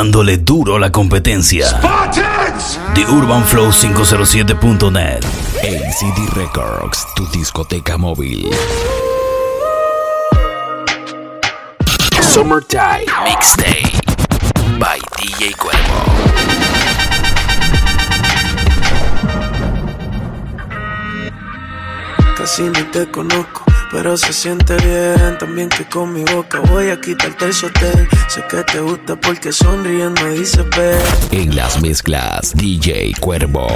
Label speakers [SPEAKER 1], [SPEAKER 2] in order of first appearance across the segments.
[SPEAKER 1] dándole duro a la competencia. The Urban Flow 507.net. ACD Records, tu discoteca móvil. Summertime Mixtape by DJ Cuervo.
[SPEAKER 2] Casi ni te conozco, pero se siente bien. También que con mi boca voy a quitarte el sostén. Sé que te gusta porque sonriendo dices ver.
[SPEAKER 1] En las mezclas, DJ Cuervo.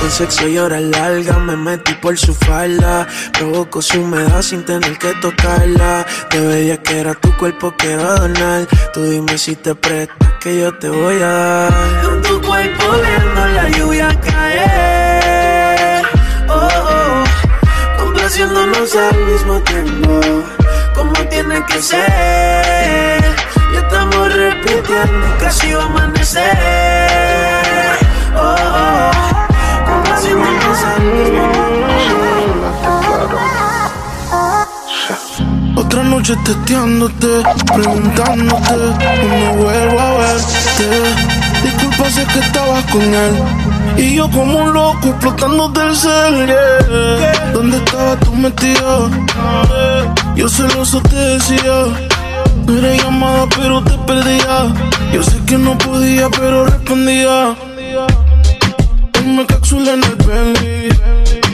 [SPEAKER 2] Con sexo y horas largas me metí por su falda. Provoco su humedad sin tener que tocarla. Te veía que era tu cuerpo que va a donar. Tú dime si te prestas que yo te voy a dar. En tu cuerpo viendo la lluvia caer. Complaciéndonos al mismo tiempo, como tiene que ser. Ya estamos repitiendo, casi va a amanecer. Oh, oh, complaciéndonos al mismo. Otra noche testeándote, preguntándote, no vuelvo a verte. Disculpa si es que estabas con él. Y yo como un loco explotando del cel. ¿Dónde estabas tú metido? Yo celoso te decía. No era llamada pero te perdía. Yo sé que no podía pero respondía. Me cápsula en el belly.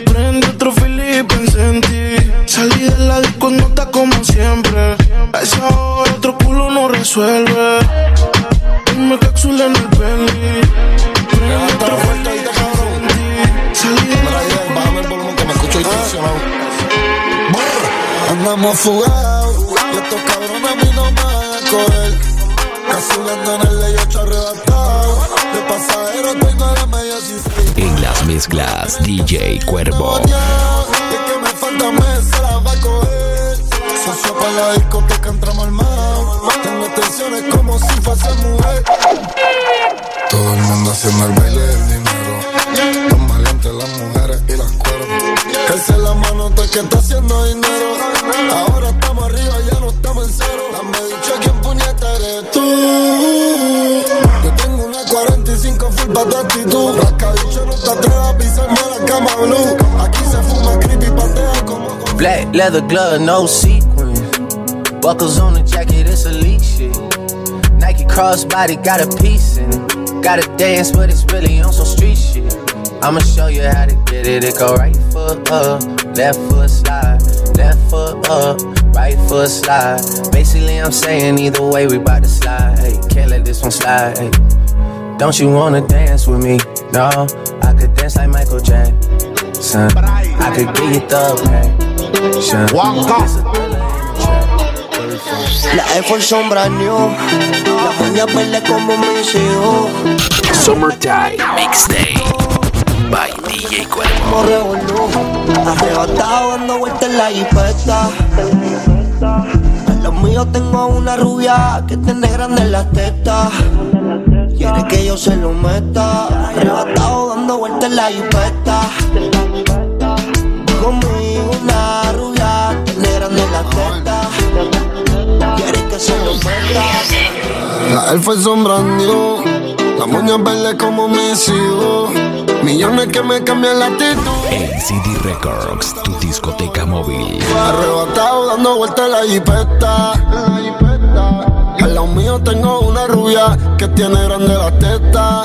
[SPEAKER 2] Prende otro pensé en ti. Salí de la disco nota como siempre. A esa hora otro culo no resuelve. Me cápsula en el belly.
[SPEAKER 3] Bájame el volumen que me escucho distorsionado. Andamos fugados. Y estos cabrones a mí no me van a coger. Casi en el ley 8 arrebatado. De pasajero tengo la media cifra.
[SPEAKER 1] En las mezclas, DJ Cuervo.
[SPEAKER 3] Y es que me falta la va a coger. Socio para la discoteca entramos al mar. Tengo tensiones como si fuese mujer. Todo el mundo haciendo el baile del dinero. Los maleantes, las mujeres y las cuervas. Calce la mano el que está haciendo dinero. Ahora estamos arriba, ya no estamos en cero. Dame dicho quién puñeta eres tú. Yo tengo una 45 full pa' tu actitud. Rascabicho no te atrevas a pisarme la cama blue. Aquí se fuma creepy, patea como
[SPEAKER 4] Black leather glove, no sequins. Buckles on the jacket, it's elite shit. Nike crossbody got a piece in it. Gotta dance, but it's really on some street shit. I'ma show you how to get it. It go right foot up, left foot slide, left foot up, right foot slide. Basically, I'm saying either way, we bout to slide. Hey, can't let this one slide. Hey. Don't you wanna dance with me? No, I could dance like Michael Jackson. I could give you the passion. It's a
[SPEAKER 5] La Air Force sombra new. Las uñas verdes como mis hijos
[SPEAKER 1] Summertime Mixtape by DJ Cuervo.
[SPEAKER 5] Arrebatado dando vueltas en la jipeta. En los míos tengo una rubia Que tiene grandes las tetas. Quiere que yo se lo meta. Arrebatado dando vueltas en la jipeta. Conmigo una rubia Tiene grandes las tetas que se lo meta
[SPEAKER 3] La elfa es sombra new. La moña verde como mis hijos. Millones que me cambian la actitud.
[SPEAKER 1] ACD Records, tu discoteca móvil.
[SPEAKER 3] Arrebatado dando vueltas en la jipeta. Al lado mío tengo una rubia que tiene grande la teta.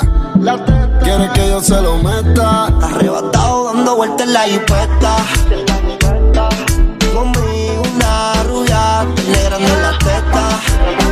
[SPEAKER 3] Quiere que yo se lo meta.
[SPEAKER 5] Arrebatado dando vueltas en la jipeta Grande la teta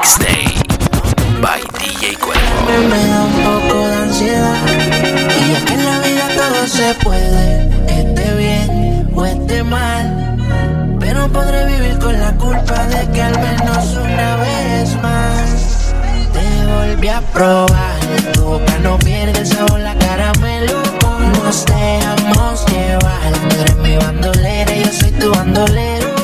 [SPEAKER 1] Mixtape by DJ Cuervo.
[SPEAKER 5] Me da un poco de ansiedad Y es que en la vida todo se puede
[SPEAKER 6] hiciste mal. Pero podré vivir con la culpa de que al menos una vez más te volví a probar. Tu boca no pierde el sabor, la caramelo. Nos dejamos llevar. Tú eres mi bandolera, yo soy tu bandolero.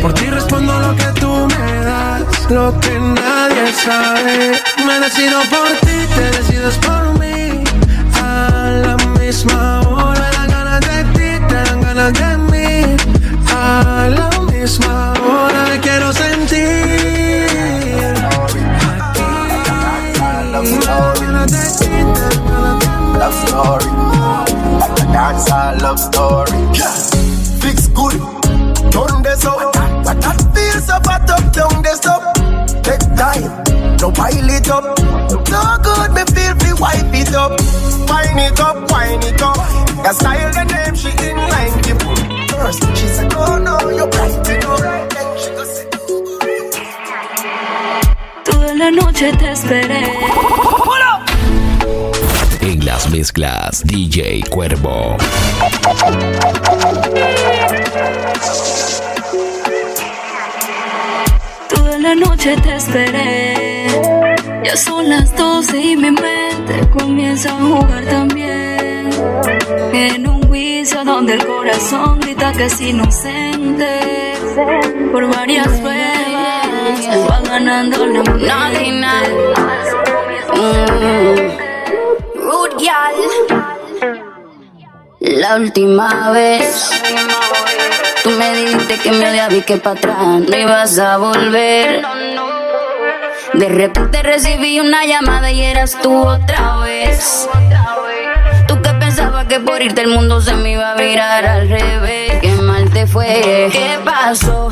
[SPEAKER 2] Por ti respondo lo que tú me das, lo que nadie sabe. Me decido por ti, te decides por mí. A la misma hora, me dan ganas de ti, te dan ganas de mí. A la misma hora, me quiero sentir. Aquí, de mí.
[SPEAKER 7] Love story. Like a love story. Fix good. Turn this up. But that feels so fat up. Down this up. Take time. Don't pile it up. So good, me feel me wipe it up. Wind it up, wind it up. Your style, the name, she in line. Keep First, she said, Oh no, you're bright it up. Then she go say,
[SPEAKER 8] Toda la noche te esperé.
[SPEAKER 1] En las mezclas, DJ Cuervo.
[SPEAKER 8] Toda la noche te esperé. Ya son las 12 y mi mente comienza a jugar también. En un juicio donde el corazón grita que es inocente. Por varias veces va ganando la mente.
[SPEAKER 9] La última vez tú me dijiste que me odiaba y que para atrás no ibas a volver. De repente recibí una llamada y eras tú otra vez. Tú que pensabas que por irte el mundo se me iba a virar al revés. Qué mal te fue. ¿Qué pasó?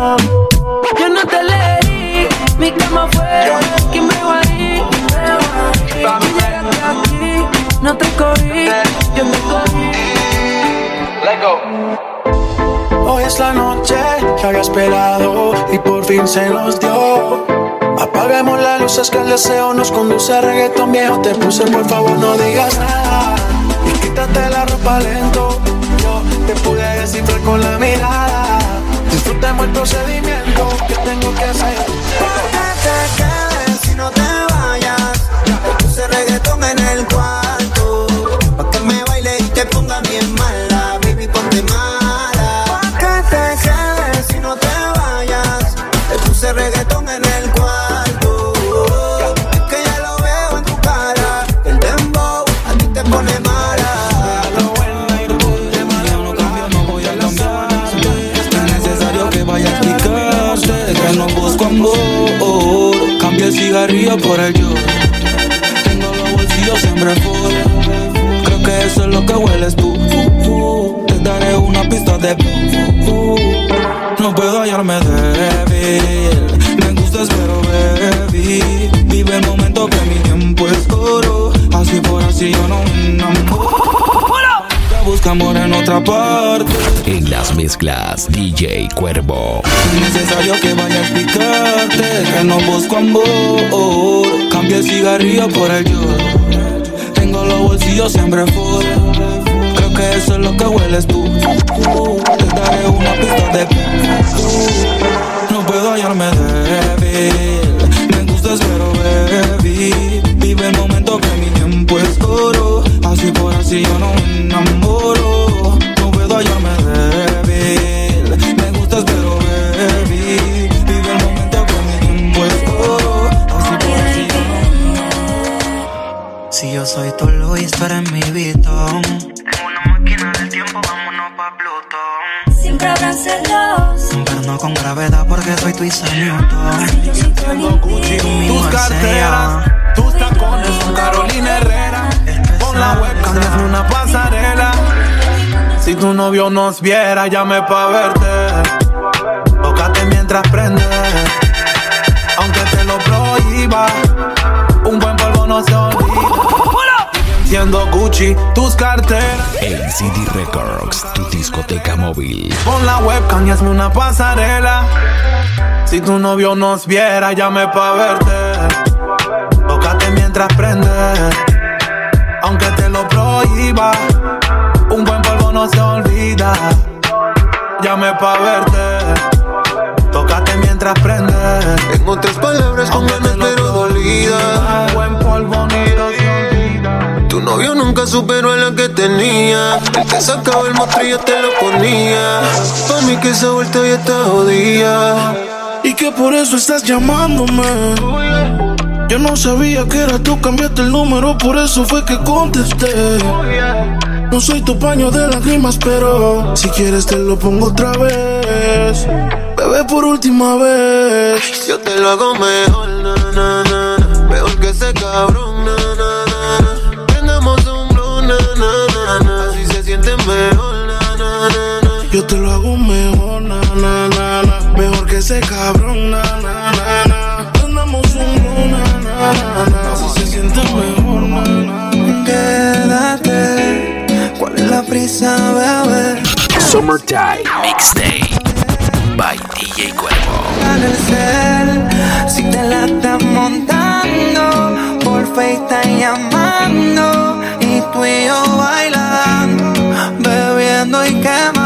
[SPEAKER 6] Yo no te elegí, mi cama fue quien pegó ahí. Tú llegaste aquí, no te escogí, yo te cogí.
[SPEAKER 2] Hoy es la noche que había esperado y por fin se nos dio. Apaguemos las luces que el deseo nos conduce a reggaetón viejo. Te puse, por favor, no digas nada. Y quítate la ropa lento. Yo te pude descifrar con la mirada. Disfrutemos el procedimiento que tengo que hacer.
[SPEAKER 5] Que te quedes y no te vayas. Te puse reggaetón en el cuarto. No
[SPEAKER 10] puedo hallarme débil. Me gustas pero baby. Vive el momento que mi tiempo es oro. Así por así yo no me enamoro. Busca amor en otra parte.
[SPEAKER 1] En las mezclas, DJ Cuervo.
[SPEAKER 10] Es necesario que vaya a explicarte que no busco amor. Cambia el cigarrillo por el yo. Tengo los bolsillos siempre fuera. Creo que eso es lo que hueles tú. Te daré una pista de. No puedo hallarme débil. Me gustas pero baby. Vive el momento que mi tiempo es oro. Así por así yo no me enamoro. No puedo hallarme débil. Me gustas pero baby. Vive el momento que mi tiempo es oro. Así por así yo no
[SPEAKER 6] Si yo soy tu Luis, tú eres mi Vitón. En una máquina del tiempo, vámonos pa' Plutón.
[SPEAKER 8] Siempre habrán celos.
[SPEAKER 6] Con gravedad porque soy tu. Mi
[SPEAKER 2] Tus carteras, tus
[SPEAKER 11] tacones son Carolina Herrera. Pon la webcam hazme una pasarela. Si tu novio nos viera, llame pa' verte. Tócate mientras prende. Aunque te lo prohíba, un buen polvo no se olvida. Siendo Gucci, tus carteras.
[SPEAKER 1] ACD Records, tu discoteca móvil.
[SPEAKER 11] Pon la webcam y hazme una pasarela. Si tu novio nos viera, llame pa' verte. Tócate mientras prende. Aunque te lo prohíba, un buen polvo no se olvida. Llame pa' verte. Tócate mientras prende.
[SPEAKER 7] En otras palabras, con ganas novio nunca superó a la que tenía. El que sacaba el monstruo te lo ponía. Pa' mí que esa vuelta ya está jodida.
[SPEAKER 12] Y que por eso estás llamándome. Yo no sabía que era tú, cambiaste el número, por eso fue que contesté. No soy tu paño de lágrimas, pero si quieres te lo pongo otra vez. Bebé, por última vez.
[SPEAKER 7] Yo te lo hago mejor, na, na, na, na. Mejor que ese cabrón,
[SPEAKER 12] Yo te lo hago mejor, na, na, na, na. Mejor que ese cabrón, na, na, na, na. Andamos un blue, na, na, na, na. Así se siente mejor, na, na, na.
[SPEAKER 13] Quédate. ¿Cuál es la prisa, bebé?
[SPEAKER 1] Summertime Mixtape by DJ Cuervo.
[SPEAKER 13] en el cel Si te la estás montando Por FaceTime llamando Y tú y yo bailando Bebiendo y quemando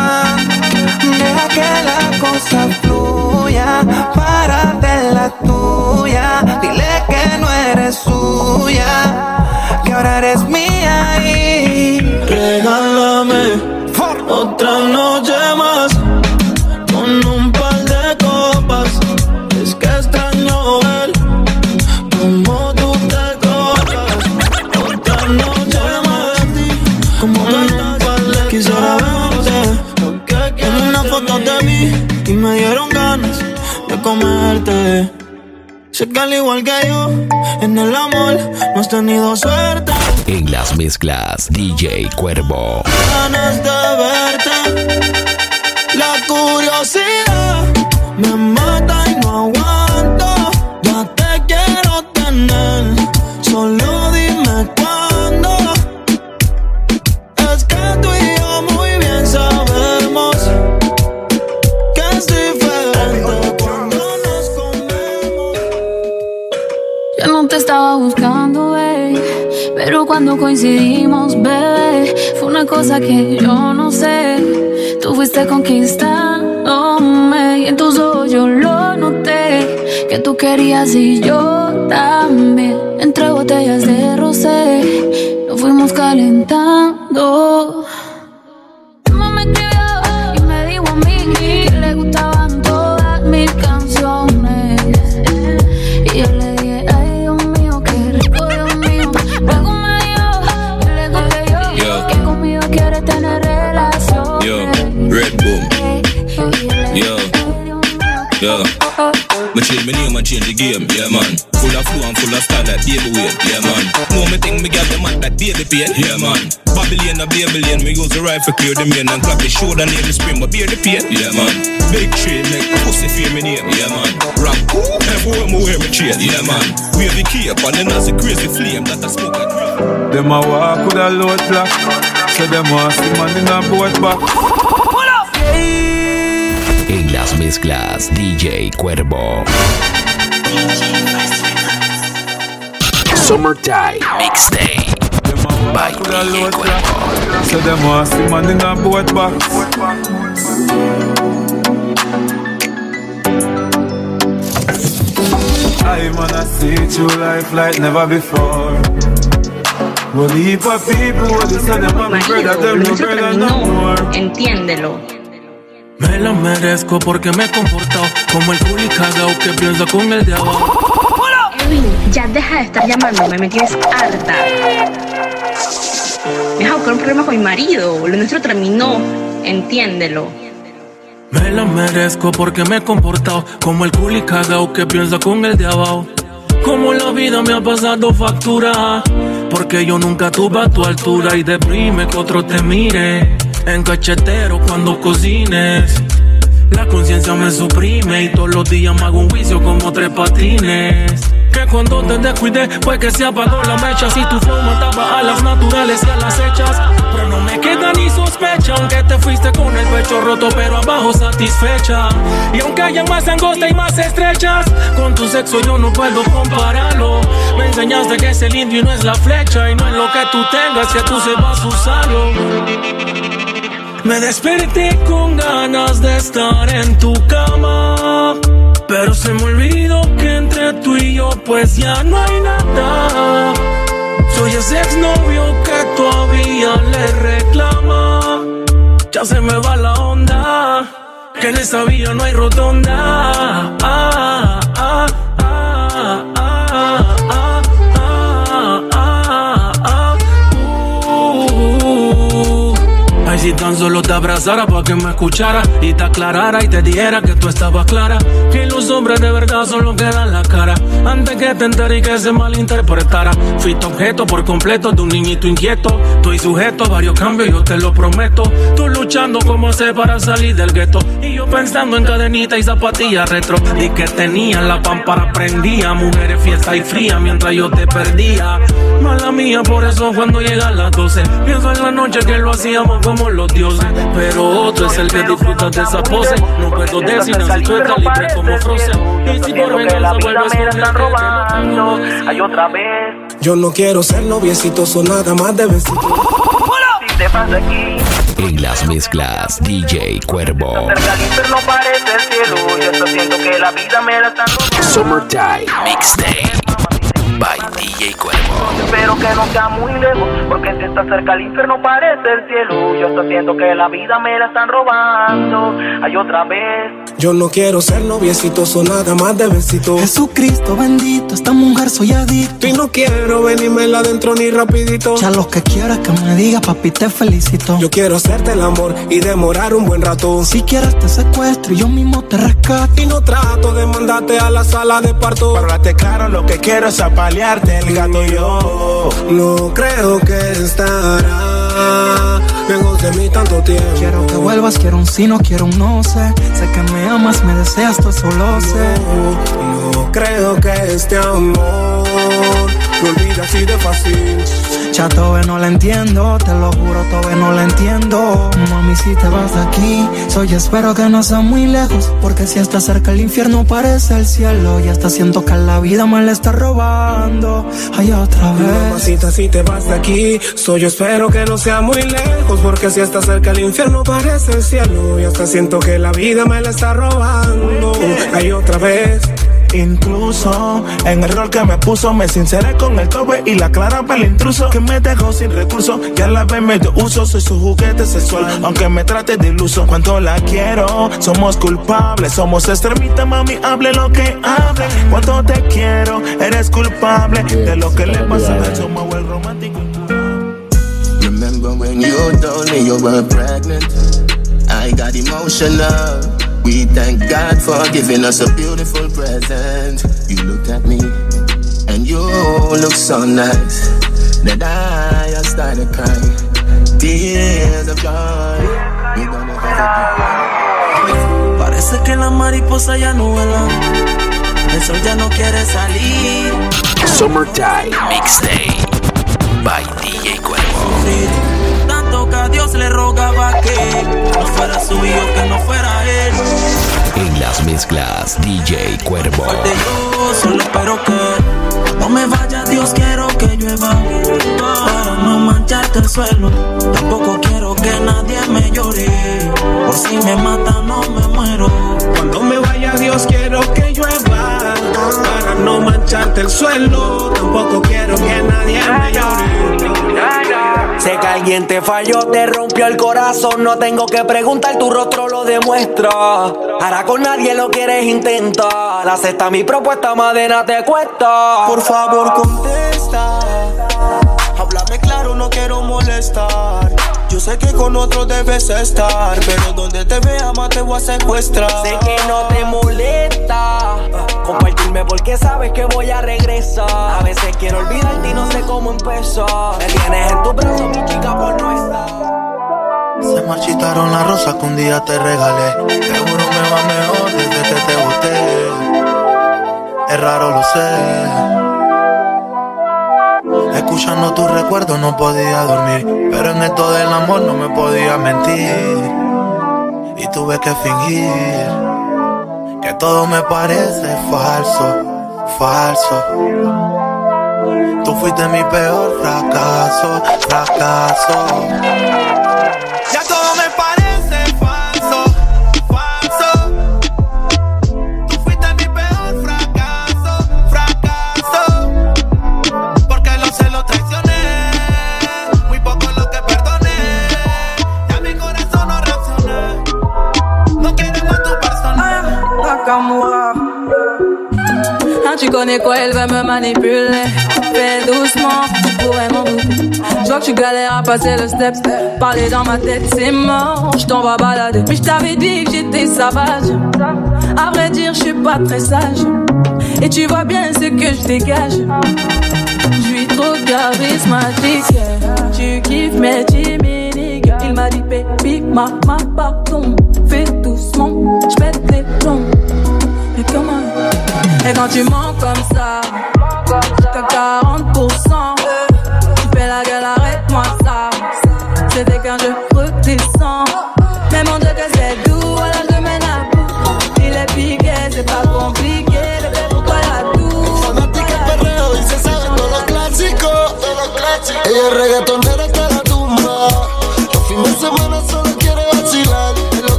[SPEAKER 13] Deja que la cosa fluya. Párate en la tuya. Dile que no eres suya. Que ahora eres mía y
[SPEAKER 14] Regálame otra noche comerte. Sé que al igual que yo, en el amor no has tenido suerte.
[SPEAKER 1] En las mezclas, DJ Cuervo.
[SPEAKER 14] ganas de verte.
[SPEAKER 15] Buscando, babe. Pero cuando coincidimos, bebé, fue una cosa que yo no sé. Tú fuiste conquistándome y en tus ojos yo lo noté. Que tú querías y yo también. Entre botellas de rosé, nos fuimos calentando. Yo. Me
[SPEAKER 16] change my name and change the game, yeah man. Full of flow and full of style like baby weight, yeah man. Know me think me got the man like baby pain, yeah man. Babylon a Babylon, me use the rifle clear the main and clap the shoulder near the spring, but bear the pain, yeah man. Big tree make pussy fear me name, yeah man. Rock, everywhere me wear me chain, yeah man. Wave the cape and then as a crazy flame that I smoke real.
[SPEAKER 11] Them a walk with a load clock. So them want see man in a boat back.
[SPEAKER 1] En las mezclas, DJ Cuervo. Summertime Mixtape
[SPEAKER 11] Them a
[SPEAKER 1] by
[SPEAKER 11] a
[SPEAKER 1] DJ Cuervo.
[SPEAKER 11] So them want see man in a boat back. I wanna see true life like never before. Well, heap of people, what they say them a me brother, them no brother no more.
[SPEAKER 17] Entiéndelo.
[SPEAKER 14] Me lo merezco porque me he comportado como el culo cagao que piensa con el de abajo.
[SPEAKER 17] Edwin, ya deja de estar llamándome, me tienes harta. Me has buscar un problema con mi marido. Lo nuestro terminó. Entiéndelo.
[SPEAKER 14] Me lo merezco porque me he comportado como el culo cagao que piensa con el de abajo. Como la vida
[SPEAKER 18] vida me ha pasado factura. Porque yo nunca tuve a tu altura y deprime que otro te mire. En cachetero cuando cocines. La conciencia me suprime y todos los días me hago un juicio como tres patines. Que cuando te descuidé fue que se apagó la mecha. Si tu flow mataba a las naturales y a las hechas. Pero no me queda ni sospecha. Aunque te fuiste con el pecho roto, pero abajo satisfecha. Y aunque haya más angosta y más estrechas, con tu sexo yo no puedo compararlo. Me enseñaste que es el indio y no es la flecha. Y no es lo que tú tengas, que tú sepas usarlo. Me desperté con ganas de estar en tu cama. Pero se me olvidó que entre tú y yo pues ya no hay nada. Soy ese exnovio que todavía le reclama. Ya se me va la onda. Que en esa vía no hay rotonda. Ah, ah, ah, solo te abrazara para que me escuchara y te aclarara y te dijera que tú estabas clara. Que los hombres de verdad son los que dan la cara. Antes que te entere y que se malinterpretara. Fuiste objeto por completo de un niñito inquieto. Estoy sujeto a varios cambios, yo te lo prometo. Tú luchando como sé para salir del gueto. Y yo pensando en cadenita y zapatillas retro. Y que tenía la pámpara prendía. Mujeres fiesta y fría mientras yo te perdía. Mala mía, por eso cuando llegan las 12. Pienso en la noche que lo hacíamos como los dioses. Pero otro es el que disfruta de esa pose. No puedo decir nada si tú estás libre como Frozen. Y si por venganza vuelves con el robando.
[SPEAKER 4] Hay otra vez.
[SPEAKER 19] Yo no quiero ser noviecito, son nada más de besito.
[SPEAKER 4] Si te vas de aquí,
[SPEAKER 20] En las mezclas, DJ Cuervo.
[SPEAKER 4] cerca del infierno parece el cielo. Yo estoy siento que la vida me la están robando.
[SPEAKER 20] Summertime Mixtape by DJ Cuervo.
[SPEAKER 4] Que no sea muy lejos, porque si está cerca el infierno parece el cielo. Yo estoy siento que la vida me la están robando. Hay otra vez.
[SPEAKER 19] Yo no quiero ser noviecito, son nada más de besito.
[SPEAKER 21] Jesucristo bendito, esta mujer soy adicto.
[SPEAKER 19] Y no quiero venirme adentro ni rapidito.
[SPEAKER 21] Ya lo que quieras que me diga, papi, te felicito.
[SPEAKER 19] Yo quiero hacerte el amor y demorar un buen rato.
[SPEAKER 21] Si quieres te secuestro y yo mismo te rescato.
[SPEAKER 19] Y no trato de mandarte a la sala de parto.
[SPEAKER 11] Háblate claro, lo que quiero es apalearte el gato y yo.
[SPEAKER 19] No creo que estará lejos de mí tanto tiempo.
[SPEAKER 21] Quiero que vuelvas, quiero un sí, no quiero un no sé. Sé que me amas, me deseas, tú eso lo sé.
[SPEAKER 19] No, no creo que este amor me olvide así de fácil.
[SPEAKER 21] Ya no la entiendo, te lo juro, todavía no la entiendo. Mami, si te vas de aquí, soy espero que no sea muy lejos. Porque si está cerca el infierno parece el cielo. Y hasta siento que la vida me la está robando. Ay, otra vez.
[SPEAKER 19] Mamacita, si te vas de aquí, soy espero que no sea muy lejos, porque si está cerca el infierno parece el cielo, y hasta siento que la vida me la está robando. Hay otra vez.
[SPEAKER 11] Incluso en el rol que me puso, me sinceré con el tope y la clara para el intruso que me dejó sin recursos. Que a la vez me dio uso, soy su juguete sexual, aunque me trate de iluso. Cuando la quiero, somos culpables, somos extremistas, mami, hable lo que hable. Cuando te quiero, eres culpable de lo que le pasa a somos el romántico.
[SPEAKER 22] Remember when you told me you were pregnant? I got emotional. We thank God for giving us a beautiful present. You looked at me and you look so nice that I just started crying. Tears of joy. We gonna have
[SPEAKER 21] Parece que la mariposa ya no vuela. El sol ya no quiere salir.
[SPEAKER 20] Summertime Mixtape by DJ Cuervo.
[SPEAKER 21] Dios le rogaba que no fuera su hijo, que no fuera él.
[SPEAKER 20] En las mezclas, DJ Cuervo.
[SPEAKER 21] De yo solo espero que no me vaya, Dios quiero que llueva. Para no mancharte el suelo. Tampoco quiero que nadie me llore. Por si me mata, no me muero.
[SPEAKER 19] Cuando me vaya, Dios quiero que llueva. Para no mancharte el suelo. Tampoco quiero que nadie me llore.
[SPEAKER 23] Sé que alguien te falló, te rompió el corazón. No tengo que preguntar, tu rostro lo demuestra. Ahora con nadie lo quieres intentar. Acepta mi propuesta, madena te cuesta.
[SPEAKER 14] Por favor, contesta. Háblame claro, no quiero molestar. Yo sé que con otro debes estar, pero donde te vea más te voy a secuestrar.
[SPEAKER 23] Sé que no te molesta compartirme porque sabes que voy a regresar. A veces quiero olvidarte y no sé cómo empezar. Me tienes en tu brazo, mi chica, por no estar.
[SPEAKER 24] Se marchitaron las rosas que un día te regalé. Seguro me va mejor desde que te boté. Es raro, lo sé. Escuchando tus recuerdos no podía dormir. Pero en esto del amor no me podía mentir. Y tuve que fingir que todo me parece falso, falso. Tú fuiste mi peor fracaso, fracaso.
[SPEAKER 25] Quoi, elle va me manipuler. Fais doucement, tu pourrais m'en douter. Je vois que tu galères à passer le step. Parler dans ma tête, c'est mort. Je t'en vais balader. Mais je t'avais dit que j'étais sauvage. À vrai dire, je suis pas très sage. Et tu vois bien ce que je dégage. Je suis trop charismatique. Tu kiffes mes timides. Il m'a dit, baby, ma, ma, pardon. Fais doucement, je pète les plombs. Mais comment Et quand tu mens comme ça, t'as 40%. Tu fais la gueule, arrête-moi ça. C'était qu'un jeu redescend. Mais mon Dieu que c'est doux, voilà je mène à bout. Il est piqué, c'est pas compliqué. Bébé, pour toi y'a tout.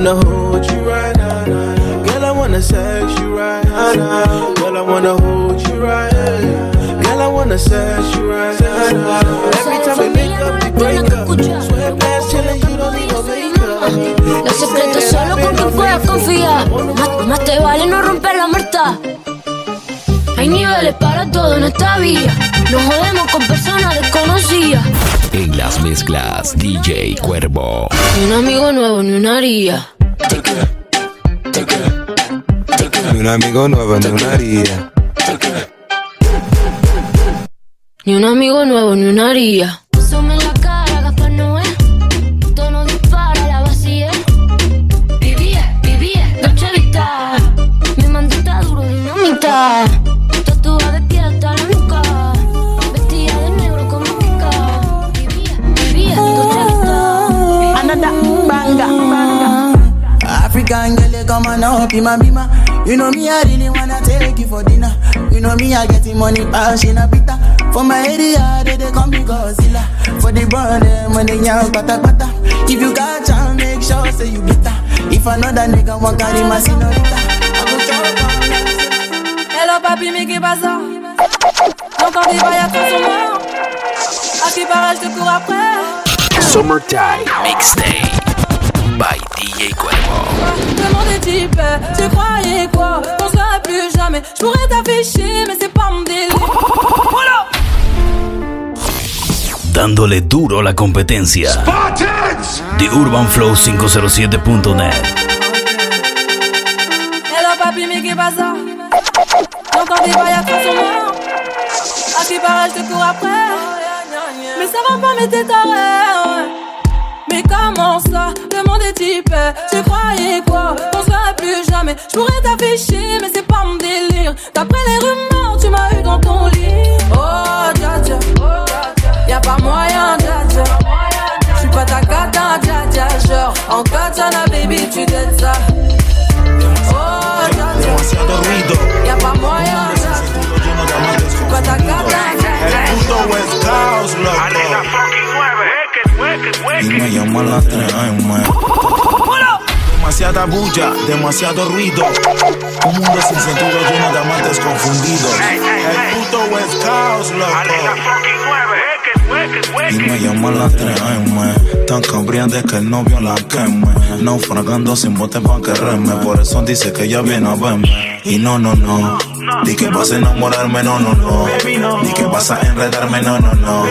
[SPEAKER 2] Wanna hold you right now. Girl, I wanna sex you right now. Girl, I wanna hold you right. Girl, I wanna sex you right now. Every time we make up, we break up. Swear past chillin', you don't need no makeup.
[SPEAKER 26] Los secretos solo con quien puedas confiar. Más, más te vale no romper la muerta. Hay niveles para todo en esta vida. Nos jodemos con personas desconocidas.
[SPEAKER 1] En las mezclas DJ Cuervo.
[SPEAKER 26] Ni un amigo nuevo, ni una haría.
[SPEAKER 27] Ni un amigo nuevo, ni una haría.
[SPEAKER 26] Ni un amigo nuevo, ni una haría.
[SPEAKER 23] Come on up in my bima. You know me, I really wanna take you for dinner. You know me, I getting money, pass in a pita. For my area, they, they call me Godzilla. For the burn, them when they yell, pata pata. If you got chance, make sure say you better. If another nigga want carry my senorita, I go chop
[SPEAKER 25] Hello papi, mais qu'est pasa? J'entends des bails à transformer. À qui paraît, je te cours après.
[SPEAKER 1] Summertime Mixtape
[SPEAKER 25] type, tu croyais quoi? Qu'on serait plus jamais. Je pourrais t'afficher, mais c'est pas mon délire. Voilà!
[SPEAKER 1] Dándole duro a la competencia. The Urban Flow 507.net.
[SPEAKER 25] Hello papi, mais qu'est pasa? J'entends des bails à transformer. À qui paraît, je te cours après. Mais ça va pas, mais t'es taré. ouais. Mais comment ça Le monde est type Tu croyais quoi? Qu'on serait plus jamais. Je pourrais t'afficher mais c'est pas mon délire. D'après les rumeurs tu m'as eu dans ton lit. Oh dja dja. Y'a pas moyen dja dja. J'suis pas ta cata dja dja. Genre en katana baby tu t'aides ça. Oh dja dja. Y'a pas moyen dja. Dja J'suis pas ta cata dja dja
[SPEAKER 2] Y me llaman las tres, ay, man.
[SPEAKER 11] Demasiada bulla, demasiado ruido. Un mundo sin sentido lleno de amantes confundidos. El puto West Coast, loco. Y me llaman las 3 M Tan cambriante que el novio la queme Naufragando sin bote pa' que reme Por eso dice que ella viene a verme Y no, no, no Di que vas a enamorarme, no, no, no Di que vas a enredarme, no, no, no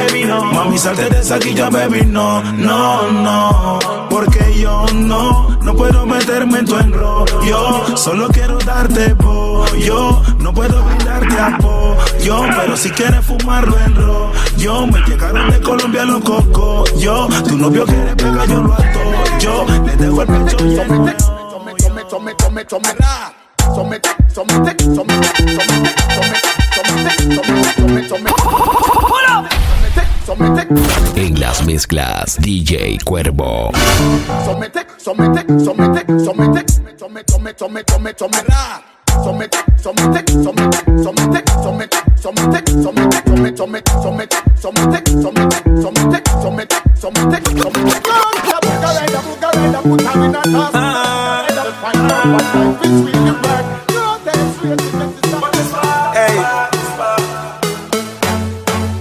[SPEAKER 11] Mami, salte de esa guilla, baby, no, no, no Porque yo no, no puedo meterme en tu enrollo Solo quiero darte pollo No puedo brindarte apoyo Pero si quieres fumarlo en rollo Me llegaron de Colombia los cocos Yo, tu novio quiere pegar, yo lo ato Yo, le dejo el pecho lleno
[SPEAKER 3] Tome, tome, tome, tome, ra. Somete, somete, somete, somete, somete, somete, somete, somete, somete,
[SPEAKER 1] En las mezclas, DJ Cuervo.
[SPEAKER 3] somete, somete, somete, somete, tome, tome, tome, ra. Somete, somete, somete, somete, somete, somete, somete, somete, somete, somete, somete, somete, somete, somete, somete, somete. Bugarela, bugarela, bugarela, bugarela,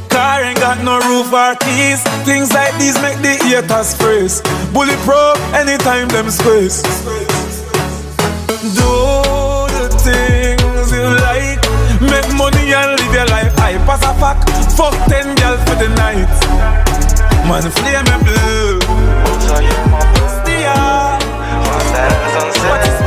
[SPEAKER 10] Car ain't got no roof or keys. Things like these make the haters freeze. Bulletproof anytime them space. Do the things you like. Make money and live your life. I pass a fuck. Fuck ten girls for the night. Man, flame me blue. Is what is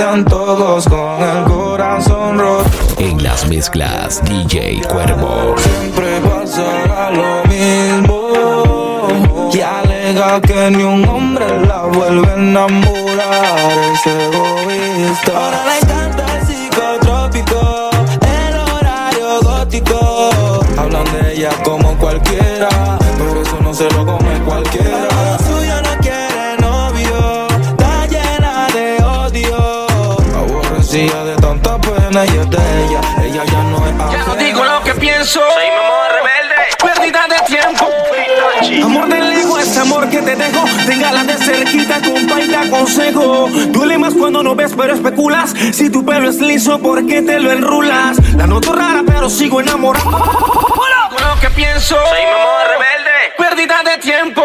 [SPEAKER 10] antojos con el corazón roto.
[SPEAKER 1] En las mezclas, DJ Cuervo.
[SPEAKER 10] Siempre pasará lo mismo. Y alega que ni un hombre la vuelve a enamorar. Es egoísta. Ahora le encanta el psicotrópico, el horario gótico. Hablan de ella como cualquiera, pero eso no se lo come cualquiera. Y es de ella, ella ya no es
[SPEAKER 8] Ya no digo lo que pienso. Soy mamá rebelde. Pérdida de tiempo.
[SPEAKER 28] Amor del ego, ese amor que te dejo. Téngala de cerquita, compa, y te aconsejo. Duele más cuando no ves, pero especulas. Si tu pelo es liso, ¿por qué te lo enrulas? La noto rara, pero sigo enamorado.
[SPEAKER 8] Digo lo que pienso. Soy mamá rebelde. Pérdida de tiempo.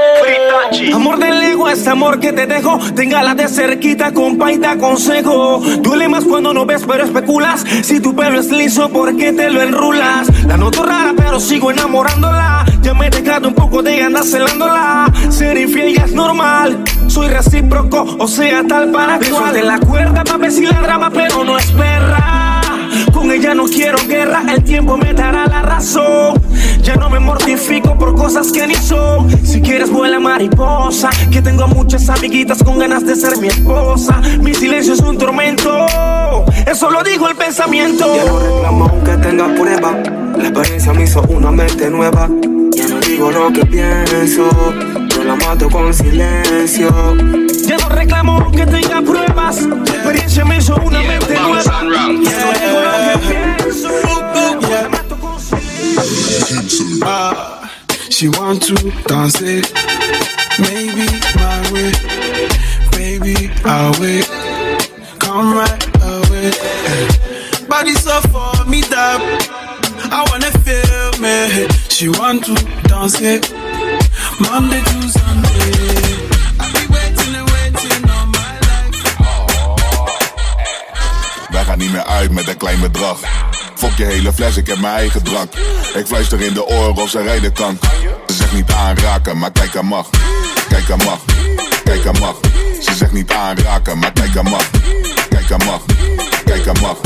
[SPEAKER 28] Amor del ego, ese amor que te dejo. Téngala de cerquita, compa, y te aconsejo. Duele más cuando no ves, pero especulas. Si tu pelo es liso, ¿por qué te lo enrulas? La noto rara, pero sigo enamorándola. Ya me he dejado un poco de ganas celándola. Ser infiel ya es normal. Soy recíproco, o sea, tal para cual. de la cuerda, pa' si la drama, pero no es perra. Con ella no quiero guerra, el tiempo me dará la razón. Ya no me mortifico por cosas que ni son. Si quieres vuela mariposa, que tengo muchas amiguitas con ganas de ser mi esposa. Mi silencio es un tormento, eso lo dijo el pensamiento.
[SPEAKER 21] Ya no reclamo aunque tenga prueba. La experiencia me hizo una mente nueva. Ya no digo lo que pienso. Yo la mato con silencio.
[SPEAKER 28] Ya no reclamo aunque tenga pruebas. La experiencia me hizo una mente nueva. Ya no digo lo que pienso.
[SPEAKER 11] Ah, she want to dance it. Maybe my way, baby, I'll wait. Come right away. Body so for me that I wanna feel me. She want to dance it. Monday to Sunday. I
[SPEAKER 29] Wij gaan niet meer uit met een klein bedrag. Fok je hele fles, ik heb mijn eigen drank. Ik fluister in de oren of ze rijden kan. Ze zegt niet aanraken, maar kijk, hij mag. Kijk, hij mag. Kijk, hij mag. Ze zegt niet aanraken, maar kijk, mag. Kijk, hij mag. Kijk, hij mag.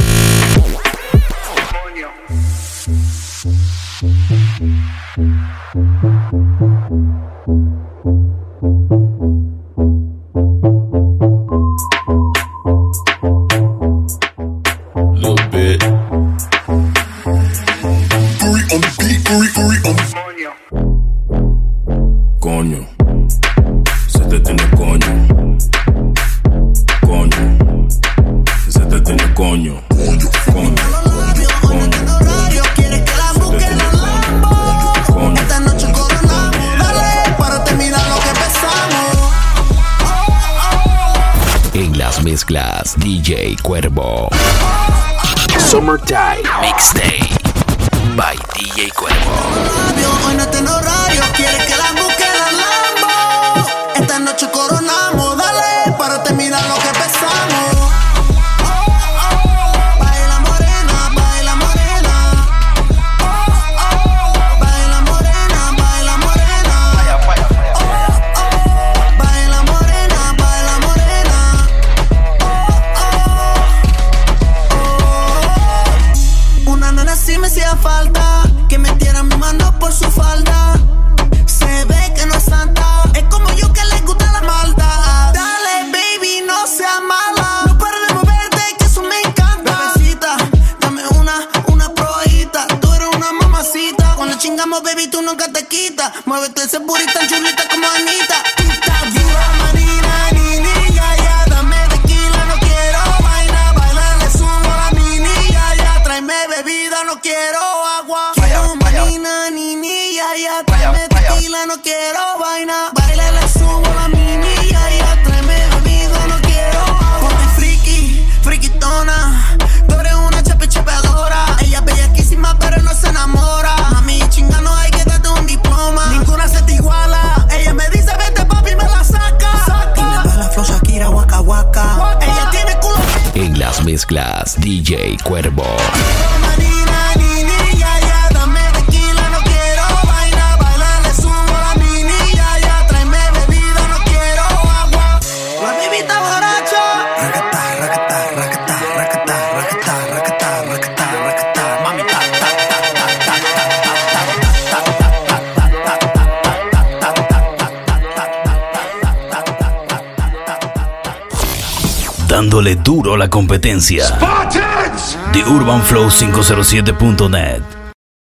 [SPEAKER 16] Little
[SPEAKER 5] by DJ Cuervo.
[SPEAKER 30] quiero vaina. Baila la subo a la mini, ya, ya, tráeme bebido, no quiero agua. Con mi friki, frikitona, tú eres una chape chapeadora. Ella es bellaquísima, pero no se enamora. A mí chingando hay que darte un diploma. Ninguna se te iguala. Ella me dice, vete papi, me la saca. saca. La flor Shakira, waka, waka. waka. Ella tiene culo.
[SPEAKER 5] En las mezclas, DJ Cuervo. dándole duro la competencia. The Urban Flow 507.net